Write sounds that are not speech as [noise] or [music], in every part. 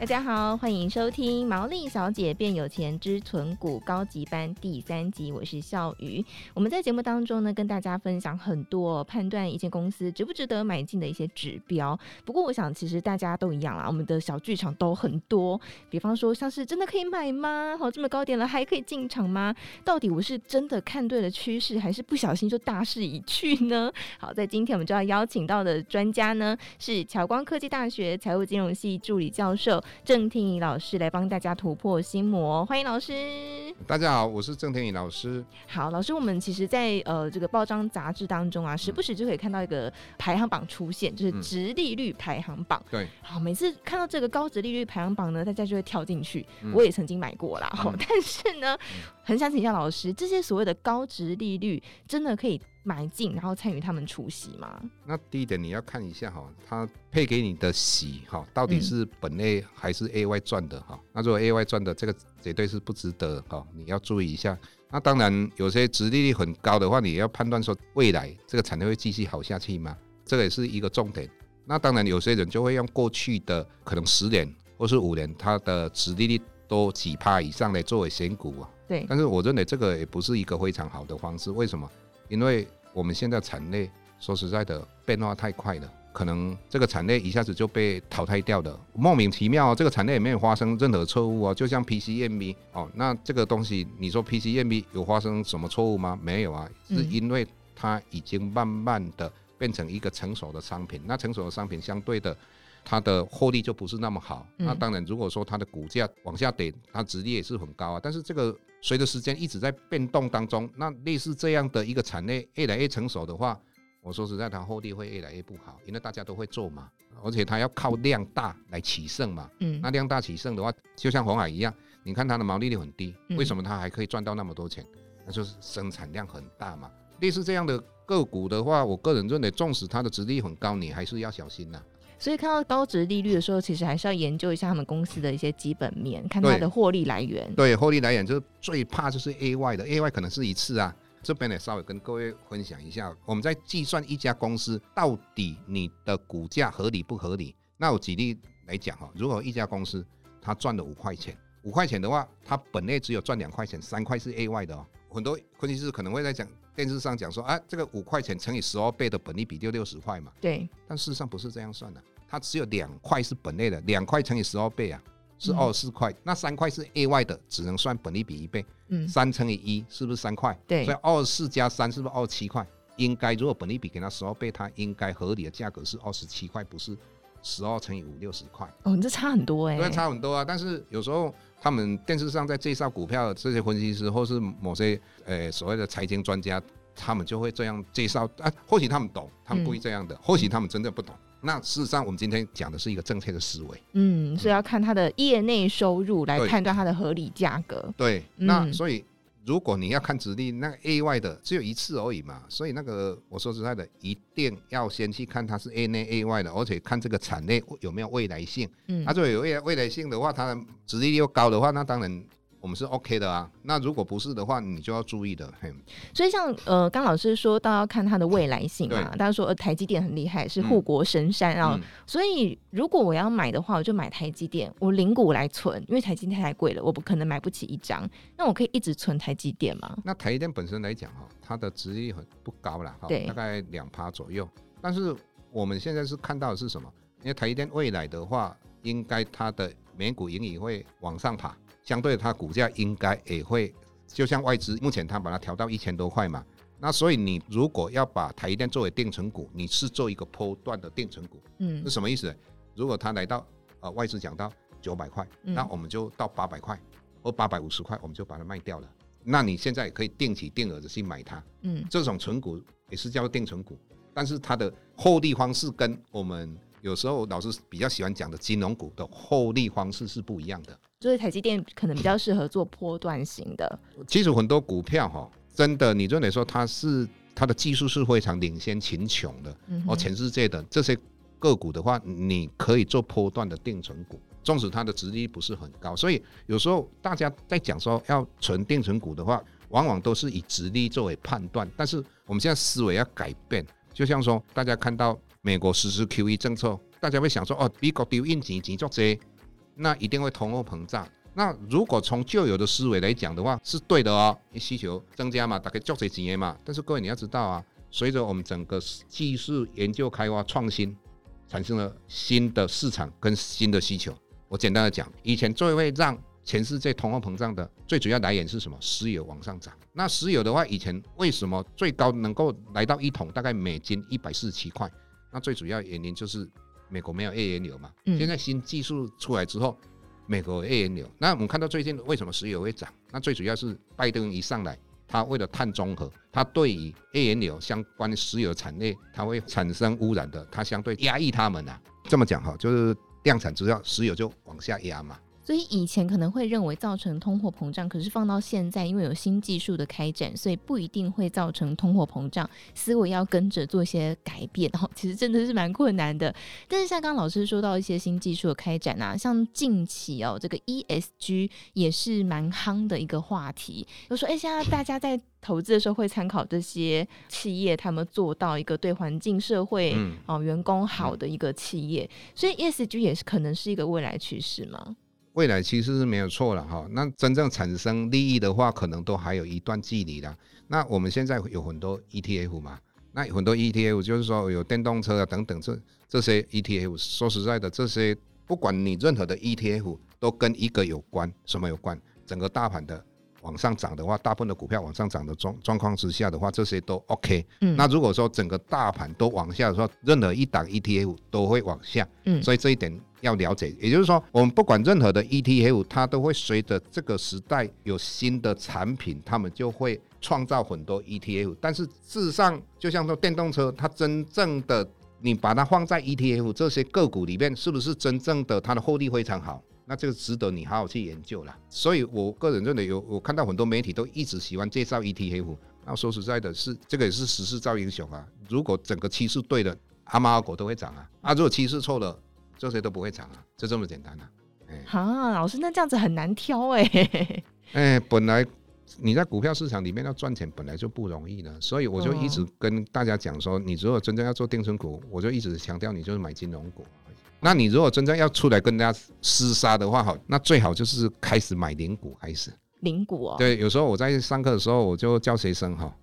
大家好，欢迎收听《毛利小姐变有钱之存股高级班》第三集，我是笑瑜。我们在节目当中呢，跟大家分享很多判断一间公司值不值得买进的一些指标。不过，我想其实大家都一样啦，我们的小剧场都很多。比方说，像是真的可以买吗？好，这么高点了还可以进场吗？到底我是真的看对了趋势，还是不小心就大势已去呢？好，在今天我们就要邀请到的专家呢，是侨光科技大学财务金融系助理教授。郑天宇老师来帮大家突破心魔，欢迎老师。大家好，我是郑天宇老师。好，老师，我们其实在，在呃这个报章杂志当中啊，时不时就可以看到一个排行榜出现，就是殖利率排行榜。对、嗯，好，每次看到这个高值利率排行榜呢，大家就会跳进去。嗯、我也曾经买过啦，嗯、[laughs] 但是呢，很想请教老师，这些所谓的高值利率真的可以买进，然后参与他们出息吗？那第一点你要看一下哈，他配给你的息哈，到底是本 A 还是 AY 赚的哈？那如果 AY 赚的，这个绝对是不值得哈，你要注意一下。那当然，有些殖利率很高的话，你要判断说未来这个产业会继续好下去吗？这个也是一个重点。那当然，有些人就会用过去的可能十年或是五年，它的殖利率都几趴以上来作为选股啊。对。但是我认为这个也不是一个非常好的方式。为什么？因为我们现在产业说实在的变化太快了，可能这个产业一下子就被淘汰掉的，莫名其妙，这个产业也没有发生任何错误啊，就像 PCMB 哦，那这个东西你说 PCMB 有发生什么错误吗？没有啊，是因为它已经慢慢的变成一个成熟的商品，那成熟的商品相对的它的获利就不是那么好。那当然，如果说它的股价往下跌，它殖利率也是很高啊，但是这个。随着时间一直在变动当中，那类似这样的一个产业越来越成熟的话，我说实在，它获利会越来越不好，因为大家都会做嘛，而且它要靠量大来取胜嘛。嗯，那量大取胜的话，就像红海一样，你看它的毛利率很低，为什么它还可以赚到那么多钱？那就是生产量很大嘛。类似这样的个股的话，我个人认为，纵使它的殖利率很高，你还是要小心呐。所以看到高值利率的时候，其实还是要研究一下他们公司的一些基本面，看它的获利来源。对，获利来源就是最怕就是 AY 的，AY 可能是一次啊。这边也稍微跟各位分享一下，我们在计算一家公司到底你的股价合理不合理。那我举例来讲哈，如果一家公司它赚了五块钱，五块钱的话，它本内只有赚两块钱，三块是 AY 的哦。很多分析师可能会在讲电视上讲说啊，这个五块钱乘以十二倍的本利比就六十块嘛。对，但事实上不是这样算的。它只有两块是本类的，两块乘以十二倍啊，是二十四块。那三块是 A 外的，只能算本利比一倍。嗯，三乘以一是不是三块？对，所以二十四加三是不是二十七块？应该如果本利比给它十二倍，它应该合理的价格是二十七块，不是十二乘以五六十块。哦，你这差很多哎、欸。对，差很多啊。但是有时候他们电视上在介绍股票，这些分析师或是某些呃所谓的财经专家，他们就会这样介绍啊。或许他们懂，他们故意这样的；嗯、或许他们真的不懂。那事实上，我们今天讲的是一个正确的思维。嗯，所以要看它的业内收入来判断它的合理价格。对，嗯、那所以如果你要看殖利率，那个 AY 的只有一次而已嘛。所以那个我说实在的，一定要先去看它是 A 内 AY 的，而且看这个产业有没有未来性。嗯，它如果有未来未来性的话，它的殖利率又高的话，那当然。我们是 OK 的啊，那如果不是的话，你就要注意的。嘿，所以像呃，刚老师说到要看它的未来性嘛，大家说呃，台积电很厉害，是护国神山啊。嗯、所以如果我要买的话，我就买台积电，我零股来存，因为台积电太贵了，我不可能买不起一张。那我可以一直存台积电吗？那台积电本身来讲哈，它的殖利率很不高啦，对，大概两趴左右。但是我们现在是看到的是什么？因为台积电未来的话，应该它的每股盈余会往上爬。相对它股价应该也会，就像外资目前它把它调到一千多块嘛，那所以你如果要把台积电作为定存股，你是做一个波段的定存股，嗯，是什么意思？如果它来到呃外资讲到九百块，那我们就到八百块或八百五十块，我们就把它卖掉了。那你现在也可以定期定额的去买它，嗯，这种存股也是叫做定存股，但是它的获利方式跟我们有时候老师比较喜欢讲的金融股的获利方式是不一样的。所以台积电可能比较适合做波段型的。[coughs] 其实很多股票哈，真的，你认为说它是它的技术是非常领先群雄的，哦，全世界的这些个股的话，你可以做波段的定存股。纵使它的殖利率不是很高，所以有时候大家在讲说要存定存股的话，往往都是以殖利率作为判断。但是我们现在思维要改变，就像说大家看到美国实施 QE 政策，大家会想说哦，美国丢印钱钱做这，那一定会通货膨胀。那如果从旧有的思维来讲的话，是对的哦，需求增加嘛，大概做这几年嘛。但是各位你要知道啊，随着我们整个技术研究开发创新，产生了新的市场跟新的需求。我简单的讲，以前最会让全世界通货膨胀的最主要来源是什么？石油往上涨。那石油的话，以前为什么最高能够来到一桶大概美金一百四十七块？那最主要原因就是美国没有页岩油嘛。现在新技术出来之后，美国有页岩油。那我们看到最近为什么石油会涨？那最主要是拜登一上来，他为了碳中和，他对于页岩油相关的石油产业，它会产生污染的，他相对压抑他们啊。这么讲哈，就是。量产之后，石油就往下压嘛。所以以前可能会认为造成通货膨胀，可是放到现在，因为有新技术的开展，所以不一定会造成通货膨胀。思维要跟着做一些改变，哦，其实真的是蛮困难的。但是像刚刚老师说到一些新技术的开展啊，像近期哦，这个 ESG 也是蛮夯的一个话题。就说，哎，现在大家在投资的时候会参考这些企业，他们做到一个对环境、社会、嗯、哦员工好的一个企业，所以 ESG 也是可能是一个未来趋势吗？未来其实是没有错了哈，那真正产生利益的话，可能都还有一段距离的。那我们现在有很多 ETF 嘛，那很多 ETF 就是说有电动车啊等等，这这些 ETF，说实在的，这些不管你任何的 ETF 都跟一个有关，什么有关？整个大盘的。往上涨的话，大部分的股票往上涨的状状况之下的话，这些都 OK。嗯，那如果说整个大盘都往下的时候，任何一档 ETF 都会往下。嗯，所以这一点要了解。也就是说，我们不管任何的 ETF，它都会随着这个时代有新的产品，他们就会创造很多 ETF。但是事实上，就像说电动车，它真正的你把它放在 ETF 这些个股里面，是不是真正的它的获利非常好？那这个值得你好好去研究了，所以我个人认为有，我看到很多媒体都一直喜欢介绍 ETF。那说实在的是，这个也是时势造英雄啊。如果整个趋势对了，阿猫阿狗都会涨啊。啊，如果趋势错了，这些都不会涨啊，就这么简单啊。哎，啊，老师，那这样子很难挑哎、欸。[laughs] 哎，本来你在股票市场里面要赚钱本来就不容易的，所以我就一直跟大家讲说，你如果真正要做定存股，我就一直强调你就是买金融股。那你如果真正要出来跟大家厮杀的话，好，那最好就是开始买零股开始。零股哦。对，有时候我在上课的时候，我就教学生哈，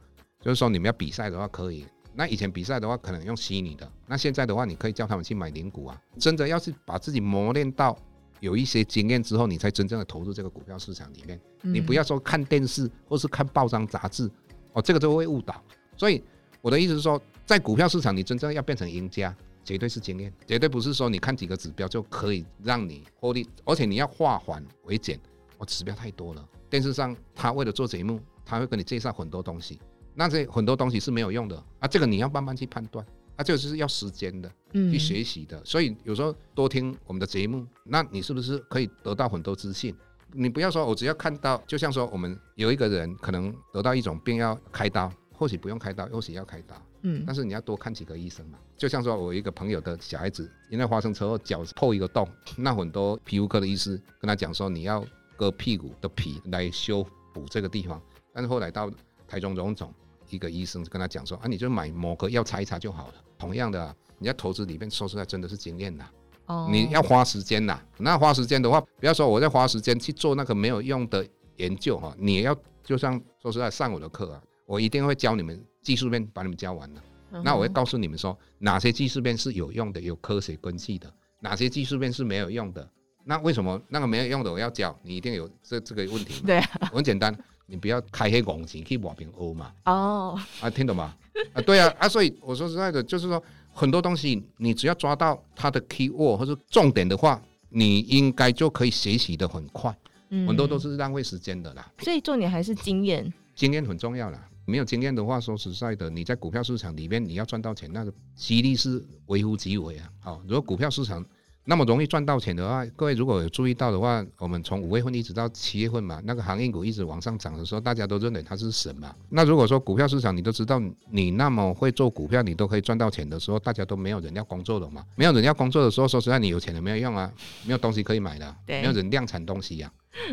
就是说你们要比赛的话可以。那以前比赛的话可能用虚拟的，那现在的话你可以叫他们去买零股啊。真的要是把自己磨练到有一些经验之后，你才真正的投入这个股票市场里面。你不要说看电视或是看报章杂志哦，这个都会误导。所以我的意思是说，在股票市场你真正要变成赢家。绝对是经验，绝对不是说你看几个指标就可以让你获利，而且你要化繁为简，我，指标太多了。电视上他为了做节目，他会跟你介绍很多东西，那这很多东西是没有用的啊。这个你要慢慢去判断，啊，这个就是要时间的，嗯去学习的。所以有时候多听我们的节目，那你是不是可以得到很多资讯？你不要说我只要看到，就像说我们有一个人可能得到一种病要开刀，或许不用开刀，或许要开刀。嗯，但是你要多看几个医生嘛。就像说，我一个朋友的小孩子，因为发生车祸，脚破一个洞，那很多皮肤科的医师跟他讲说，你要割屁股的皮来修补这个地方。但是后来到台中荣总，一个医生跟他讲说，啊，你就买某个药擦一擦就好了。同样的，你在投资里面说实在真的是经验呐。哦。你要花时间呐，那花时间的话，不要说我在花时间去做那个没有用的研究哈，你要就像说实在上我的课啊，我一定会教你们。技术面把你们教完了，那我会告诉你们说哪些技术面是有用的、有科学根据的，哪些技术面是没有用的。那为什么那个没有用的我要教？你一定有这这个问题吗？对啊，很简单，你不要开黑拱钱去抹平欧嘛。哦，啊，听懂吗？啊，对啊，啊，所以我说实在的，就是说很多东西你只要抓到它的 key word 或者重点的话，你应该就可以学习的很快。嗯，很多都是浪费时间的啦。所以重点还是经验，经验很重要啦。没有经验的话，说实在的，你在股票市场里面你要赚到钱，那个几率是微乎其微啊。好，如果股票市场那么容易赚到钱的话，各位如果有注意到的话，我们从五月份一直到七月份嘛，那个航运股一直往上涨的时候，大家都认为它是神嘛。那如果说股票市场你都知道，你那么会做股票，你都可以赚到钱的时候，大家都没有人要工作了嘛。没有人要工作的时候，说实在，你有钱也没有用啊，没有东西可以买的，没有人量产东西呀、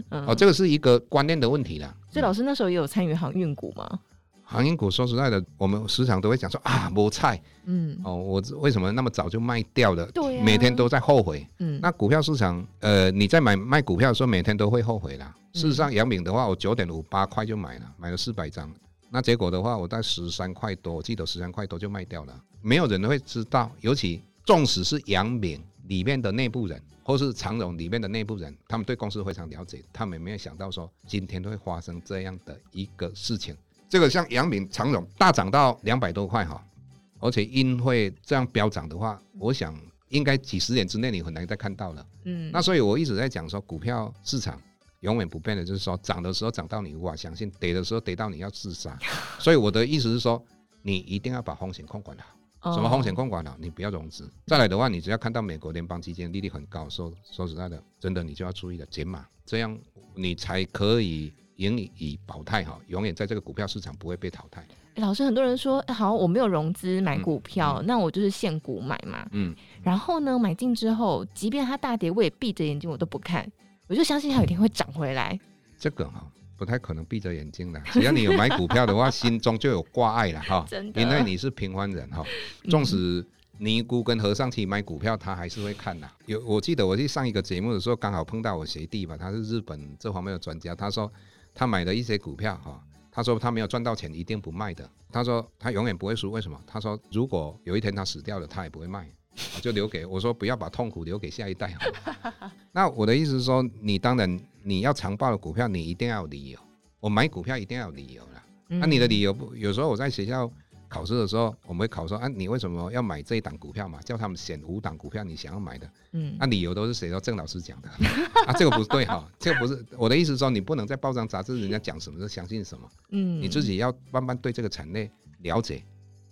啊。哦，这个是一个观念的问题啦。所以老师那时候也有参与航运股吗？航运股说实在的，我们时常都会讲说啊，没菜，嗯，哦，我为什么那么早就卖掉了？对、啊，每天都在后悔。嗯，那股票市场，呃，你在买卖股票的时候，每天都会后悔啦。事实上，杨敏的话，我九点五八块就买了，买了四百张。那结果的话，我在十三块多，我记得十三块多就卖掉了。没有人会知道，尤其纵使是杨敏里面的内部人，或是长荣里面的内部人，他们对公司非常了解，他们没有想到说今天会发生这样的一个事情。这个像阳明、长荣大涨到两百多块哈，而且因会这样飙涨的话，我想应该几十年之内你很难再看到了。嗯，那所以我一直在讲说，股票市场永远不变的，就是说涨的时候涨到你无法相信，跌的时候跌到你要自杀。[laughs] 所以我的意思是说，你一定要把风险控管好。什么风险控管好？你不要融资。再来的话，你只要看到美国联邦基金利率很高，说说实在的，真的你就要注意了，减码，这样你才可以。盈以保泰哈，永远在这个股票市场不会被淘汰。欸、老师，很多人说，欸、好，我没有融资买股票，嗯嗯、那我就是现股买嘛。嗯。然后呢，买进之后，即便它大跌，我也闭着眼睛，我都不看，我就相信它有一天会涨回来。这个哈，不太可能闭着眼睛的。只要你有买股票的话，心中就有挂碍了哈。[laughs] 真的。因为你是平凡人哈，纵使尼姑跟和尚去买股票，他还是会看的。有，我记得我去上一个节目的时候，刚好碰到我学弟吧，他是日本这方面的专家，他说。他买的一些股票哈，他说他没有赚到钱，一定不卖的。他说他永远不会输，为什么？他说如果有一天他死掉了，他也不会卖，就留给 [laughs] 我说不要把痛苦留给下一代。[laughs] 那我的意思是说，你当然你要长报的股票，你一定要有理由。我买股票一定要有理由啦。那你的理由不？有时候我在学校。考试的时候，我们会考说啊，你为什么要买这一档股票嘛？叫他们选五档股票，你想要买的。嗯，那、啊、理由都是谁？都郑老师讲的。[laughs] 啊，这个不对哈，[laughs] 这个不是我的意思是说，你不能在报章杂志人家讲什么就相信什么。嗯，你自己要慢慢对这个产业了解，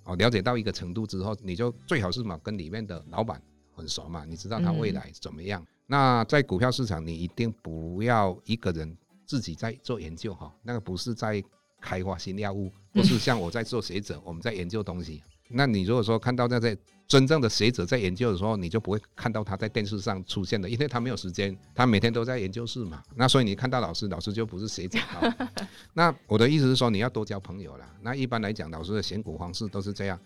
哦，了解到一个程度之后，你就最好是嘛跟里面的老板很熟嘛，你知道他未来怎么样。嗯、那在股票市场，你一定不要一个人自己在做研究哈，那个不是在。开发新药物，不是像我在做学者，我们在研究东西。那你如果说看到那些真正的学者在研究的时候，你就不会看到他在电视上出现的，因为他没有时间，他每天都在研究室嘛。那所以你看到老师，老师就不是学者。[laughs] 那我的意思是说，你要多交朋友啦。那一般来讲，老师的选股方式都是这样。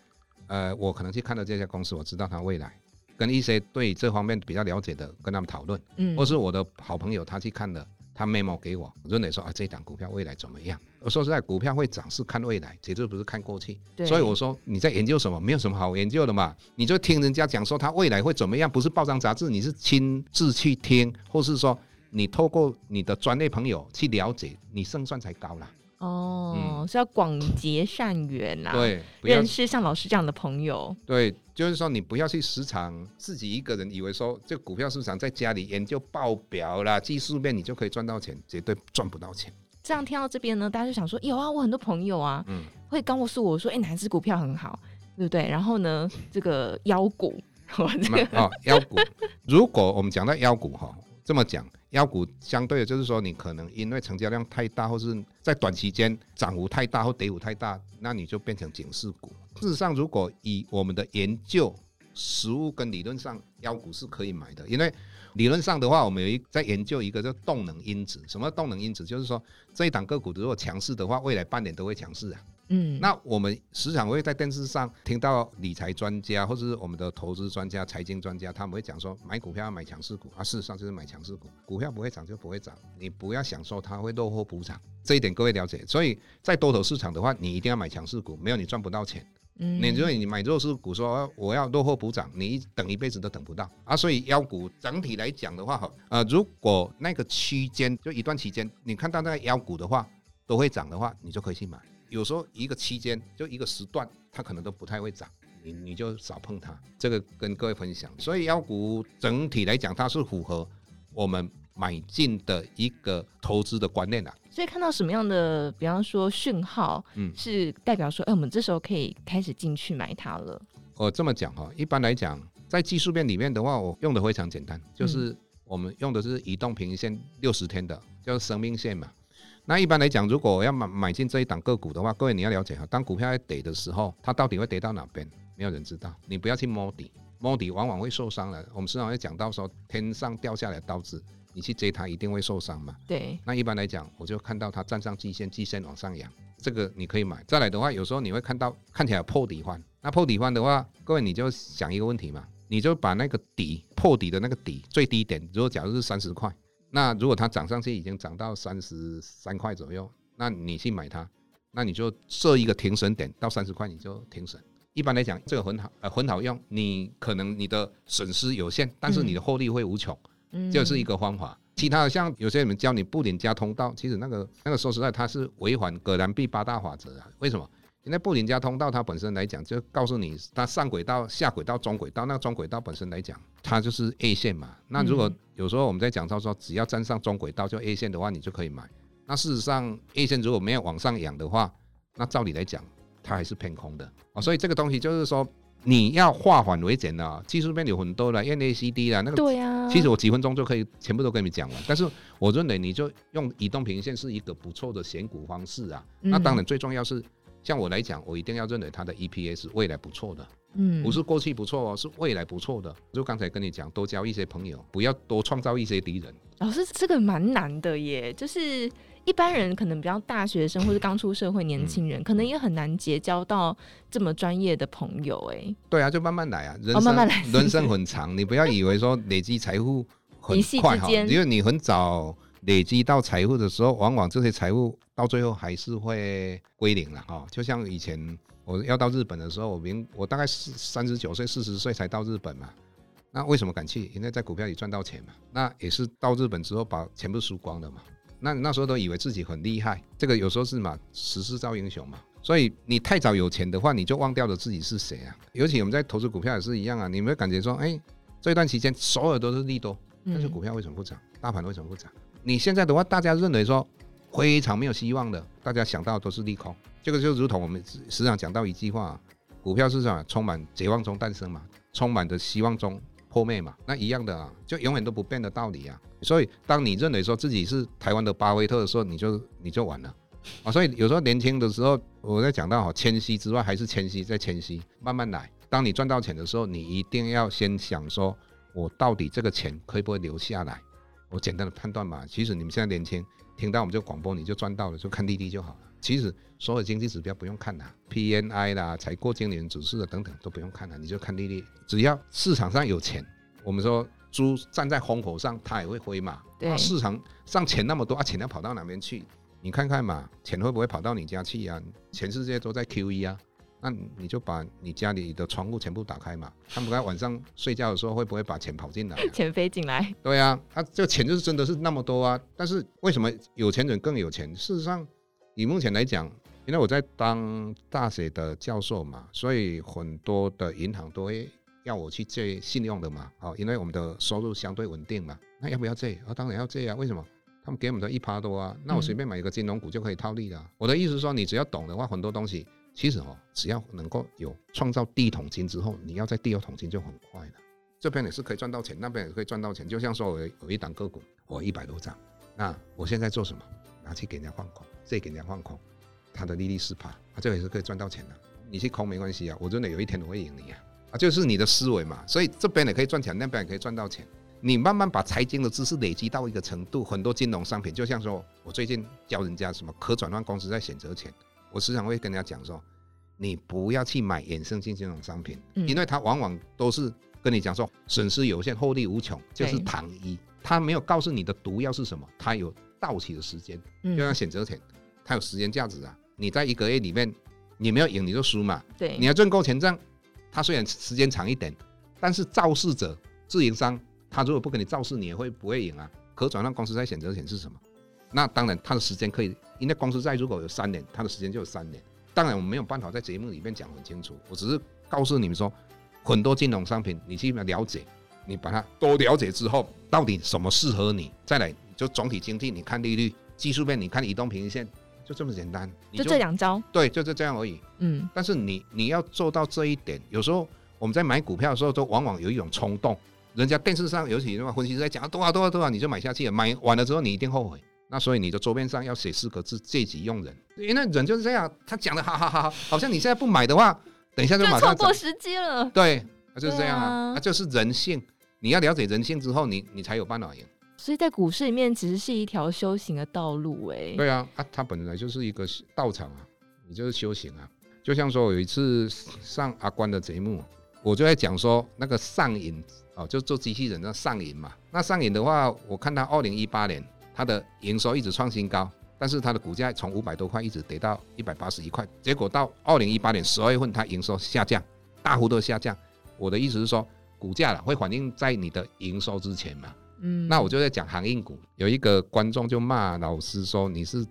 呃，我可能去看到这家公司，我知道他未来，跟一些对这方面比较了解的跟他们讨论，嗯，或是我的好朋友他去看的。他 memo 给我，我就得说啊，这一档股票未来怎么样？我说实在，股票会涨是看未来，绝对不是看过去。对所以我说你在研究什么？没有什么好研究的嘛，你就听人家讲说他未来会怎么样，不是报章杂志，你是亲自去听，或是说你透过你的专业朋友去了解，你胜算才高啦。哦，嗯、是要广结善缘呐，对，认识像老师这样的朋友。对，就是说你不要去时常自己一个人以为说这个股票市场在家里研究报表啦、技术面，你就可以赚到钱，绝对赚不到钱。这样听到这边呢，大家就想说，有啊，我很多朋友啊，嗯，会告诉我说，哎、欸，哪只股票很好，对不对？然后呢，这个妖股，[laughs] 我这个哦，妖股，如果我们讲到妖股哈，这么讲。妖股相对的，就是说你可能因为成交量太大，或是在短期间涨幅太大或跌幅太大，那你就变成警示股。事实上，如果以我们的研究实物跟理论上，妖股是可以买的。因为理论上的话，我们有一在研究一个叫动能因子。什么动能因子？就是说这一档个股如果强势的话，未来半年都会强势啊。嗯，那我们时常会在电视上听到理财专家或者是我们的投资专家、财经专家，他们会讲说买股票要买强势股啊。事实上就是买强势股，股票不会涨就不会涨，你不要想说它会落后补涨，这一点各位了解。所以在多头市场的话，你一定要买强势股，没有你赚不到钱。嗯，你如果你买弱势股，说我要落后补涨，你等一辈子都等不到啊。所以妖股整体来讲的话，哈，呃，如果那个区间就一段期间，你看到那个妖股的话都会涨的话，你就可以去买。有时候一个期间就一个时段，它可能都不太会涨，你你就少碰它。这个跟各位分享。所以妖股整体来讲，它是符合我们买进的一个投资的观念的。所以看到什么样的，比方说讯号，嗯，是代表说，哎，我们这时候可以开始进去买它了。我这么讲哈，一般来讲，在技术面里面的话，我用的非常简单，就是我们用的是移动平均线六十天的，叫生命线嘛。那一般来讲，如果我要买买进这一档个股的话，各位你要了解哈，当股票在跌的时候，它到底会跌到哪边？没有人知道。你不要去摸底，摸底往往会受伤了。我们时常会讲到说，天上掉下来的刀子，你去接它一定会受伤嘛。对。那一般来讲，我就看到它站上季线，季线往上扬，这个你可以买。再来的话，有时候你会看到看起来有破底换，那破底换的话，各位你就想一个问题嘛，你就把那个底破底的那个底最低点，如果假如是三十块。那如果它涨上去已经涨到三十三块左右，那你去买它，那你就设一个停损点到三十块，你就停损。一般来讲，这个很好，呃，很好用。你可能你的损失有限，但是你的获利会无穷，嗯，这是一个方法。其他的像有些人教你布林加通道，其实那个那个说实在，它是违反葛兰碧八大法则啊。为什么？因为布林加通道它本身来讲，就告诉你它上轨道、下轨道、中轨道。那中轨道本身来讲，它就是 A 线嘛。那如果有时候我们在讲到说，只要站上中轨道就 A 线的话，你就可以买。那事实上，A 线如果没有往上扬的话，那照理来讲，它还是偏空的啊。所以这个东西就是说，你要化繁为简啊。技术面有很多的 NACD 啦，那个对啊。其实我几分钟就可以全部都跟你讲完。但是我认为你就用移动平均线是一个不错的选股方式啊。那当然最重要是。像我来讲，我一定要认为它的 EPS 未来不错的，嗯，不是过去不错哦，是未来不错的。就刚才跟你讲，多交一些朋友，不要多创造一些敌人。老师，这个蛮难的耶，就是一般人可能比较大学生或是刚出社会年轻人，嗯，可能也很难结交到这么专业的朋友。哎，对啊，就慢慢来啊，人生，哦，慢慢来，人生很长，你不要以为说累积财富很快哈，因为你很早。累积到财富的时候，往往这些财富到最后还是会归零了哈。就像以前我要到日本的时候，我明我大概是三十九岁、四十岁才到日本嘛。那为什么敢去？因为在股票里赚到钱嘛。那也是到日本之后把全部输光了嘛。那那时候都以为自己很厉害，这个有时候是嘛，时势造英雄嘛。所以你太早有钱的话，你就忘掉了自己是谁啊。尤其我们在投资股票也是一样啊。你有没有感觉说，哎，这段期间所有都是利多，但是股票为什么不涨？大盘为什么不涨？你现在的话，大家认为说非常没有希望的，大家想到都是利空。这个就如同我们时常讲到一句话：股票市场充满绝望中诞生嘛，充满着希望中破灭嘛。那一样的啊，就永远都不变的道理啊。所以，当你认为说自己是台湾的巴菲特的时候，你就你就完了啊。所以有时候年轻的时候，我在讲到哈，谦虚之外还是谦虚再谦虚，慢慢来。当你赚到钱的时候，你一定要先想说，我到底这个钱可以不会留下来？我简单的判断嘛，其实你们现在年轻，听到我们这个广播你就赚到了，就看利率就好了。其实所有经济指标不用看啦，PNI 啦、采购经理人指数的等等都不用看了，你就看利率。只要市场上有钱，我们说猪站在风口上，它也会飞嘛。对。啊、市场上钱那么多啊，钱要跑到哪边去？你看看嘛，钱会不会跑到你家去啊？全世界都在 QE 啊。那你就把你家里的窗户全部打开嘛，看不看晚上睡觉的时候会不会把钱跑进来？[laughs] 钱飞进来？对啊，他这个钱就是真的是那么多啊。但是为什么有钱人更有钱？事实上，以目前来讲，因为我在当大学的教授嘛，所以很多的银行都会要我去借信用的嘛。好，因为我们的收入相对稳定嘛。那要不要借？啊，当然要借啊。为什么？他们给我们的一趴多啊。那我随便买一个金融股就可以套利了。我的意思是说，你只要懂的话，很多东西。其实哦，只要能够有创造第一桶金之后，你要在第二桶金就很快了。这边也是可以赚到钱，那边也可以赚到钱。就像说我有一档个股，我一百多张，那我现在做什么？拿去给人家放空，再给人家放空，它的利率是趴，啊，这个也是可以赚到钱的。你去空没关系啊，我真的有一天我会赢你啊，啊，就是你的思维嘛。所以这边也可以赚钱，那边也可以赚到钱。你慢慢把财经的知识累积到一个程度，很多金融商品，就像说我最近教人家什么可转换公司在选择权。我时常会跟人家讲说，你不要去买衍生性金融商品，因为它往往都是跟你讲说损失有限，获利无穷，就是糖衣。它没有告诉你的毒药是什么，它有到期的时间，就像选择权，它有时间价值啊。你在一个月里面，你没有赢你就输嘛。对，你要赚够钱账，它虽然时间长一点，但是肇事者自营商，他如果不给你肇事，你也会不会赢啊？可转让公司在选择权是什么？那当然，它的时间可以，因为公司债如果有三年，它的时间就有三年。当然，我们没有办法在节目里面讲很清楚，我只是告诉你们说，很多金融商品，你去了解，你把它多了解之后，到底什么适合你，再来就总体经济，你看利率，技术面你看移动平均线，就这么简单，就，就这两招，对，就是这样而已。嗯，但是你你要做到这一点，有时候我们在买股票的时候，都往往有一种冲动，人家电视上尤其什么分析师在讲多少多少多少，你就买下去了，买完了之后你一定后悔。那所以你的桌面上要写四个字：借机用人。因为人就是这样，他讲的好好好，好像你现在不买的话，等一下就马上错过时机了。对，那就是这样啊，啊那就是人性。你要了解人性之后，你你才有办法赢。所以在股市里面，其实是一条修行的道路，哎。对啊，啊，它本来就是一个道场啊，你就是修行啊。就像说，有一次上阿关的节目，我就在讲说那个上瘾哦，就做机器人那上瘾嘛。那上瘾的话，我看他二零一八年他的营收一直创新高，但是它的股价从五百多块一直跌到一百八十一块，结果到二零一八年十二月份，它营收下降，大幅度下降。我的意思是说，股价了会反映在你的营收之前嘛。嗯，那我就在讲航运股，有一个观众就骂老师说，你是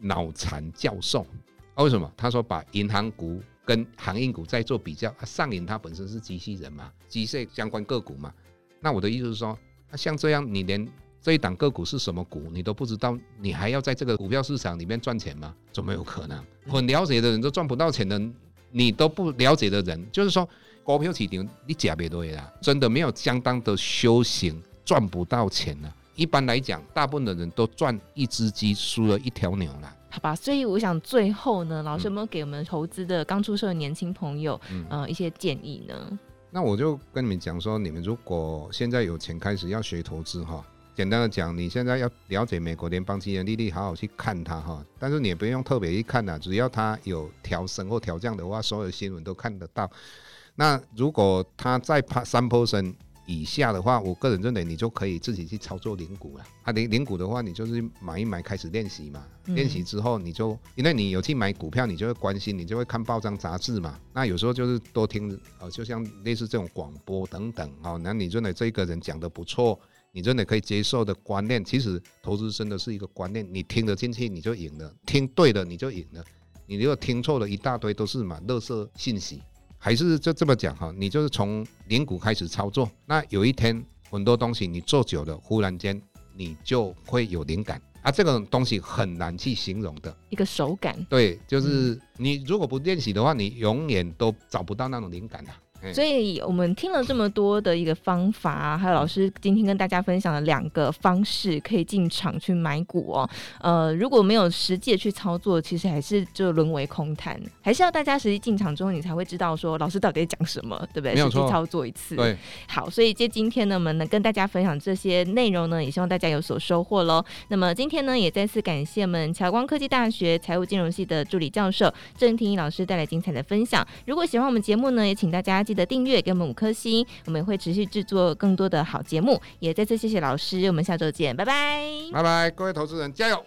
脑残教授啊？为什么？他说把银行股跟航运股在做比较，啊，上影它本身是机器人嘛，机械相关个股嘛。那我的意思是说，那像这样，你连这一档个股是什么股你都不知道，你还要在这个股票市场里面赚钱吗？怎么有可能？很了解的人都赚不到钱的，你都不了解的人，就是说股票市场你假别多啦，真的没有相当的修行。赚不到钱呢。一般来讲，大部分的人都赚一只鸡，输了一条牛了。好吧，所以我想最后呢，老师有没有给我们投资的刚出社的年轻朋友，嗯、呃，一些建议呢？那我就跟你们讲说，你们如果现在有钱开始要学投资哈，简单的讲，你现在要了解美国联邦基金利率，好好去看它哈。但是你也不用特别去看呐，只要它有调升或调降的话，所有的新闻都看得到。那如果它再爬三 percent 以下的话，我个人认为你就可以自己去操作零股了。啊，零零股的话，你就是买一买，开始练习嘛。练习之后，你就因为你有去买股票，你就会关心，你就会看报章杂志嘛。那有时候就是多听，呃，就像类似这种广播等等，哦，那你认为这个人讲的不错，你真的可以接受的观念，其实投资真的是一个观念，你听得进去你就赢了，听对了你就赢了，你如果听错了一大堆都是嘛，垃圾信息。还是就这么讲哈，你就是从零股开始操作，那有一天很多东西你做久了，忽然间你就会有灵感啊，这个东西很难去形容的一个手感。对，就是你如果不练习的话，你永远都找不到那种灵感的。所以我们听了这么多的一个方法，还有老师今天跟大家分享了两个方式可以进场去买股哦。呃，如果没有实际的去操作，其实还是就沦为空谈，还是要大家实际进场之后，你才会知道说老师到底在讲什么，对不对？实际操作一次。对。好，所以接今天呢，我们能跟大家分享这些内容呢，也希望大家有所收获喽。那么今天呢，也再次感谢我们侨光科技大学财务金融系的助理教授郑庭莹老师带来精彩的分享。如果喜欢我们节目呢，也请大家。记得订阅，给我们五颗星，我们会持续制作更多的好节目。也再次谢谢老师，我们下周见，拜拜，拜拜，各位投资人加油。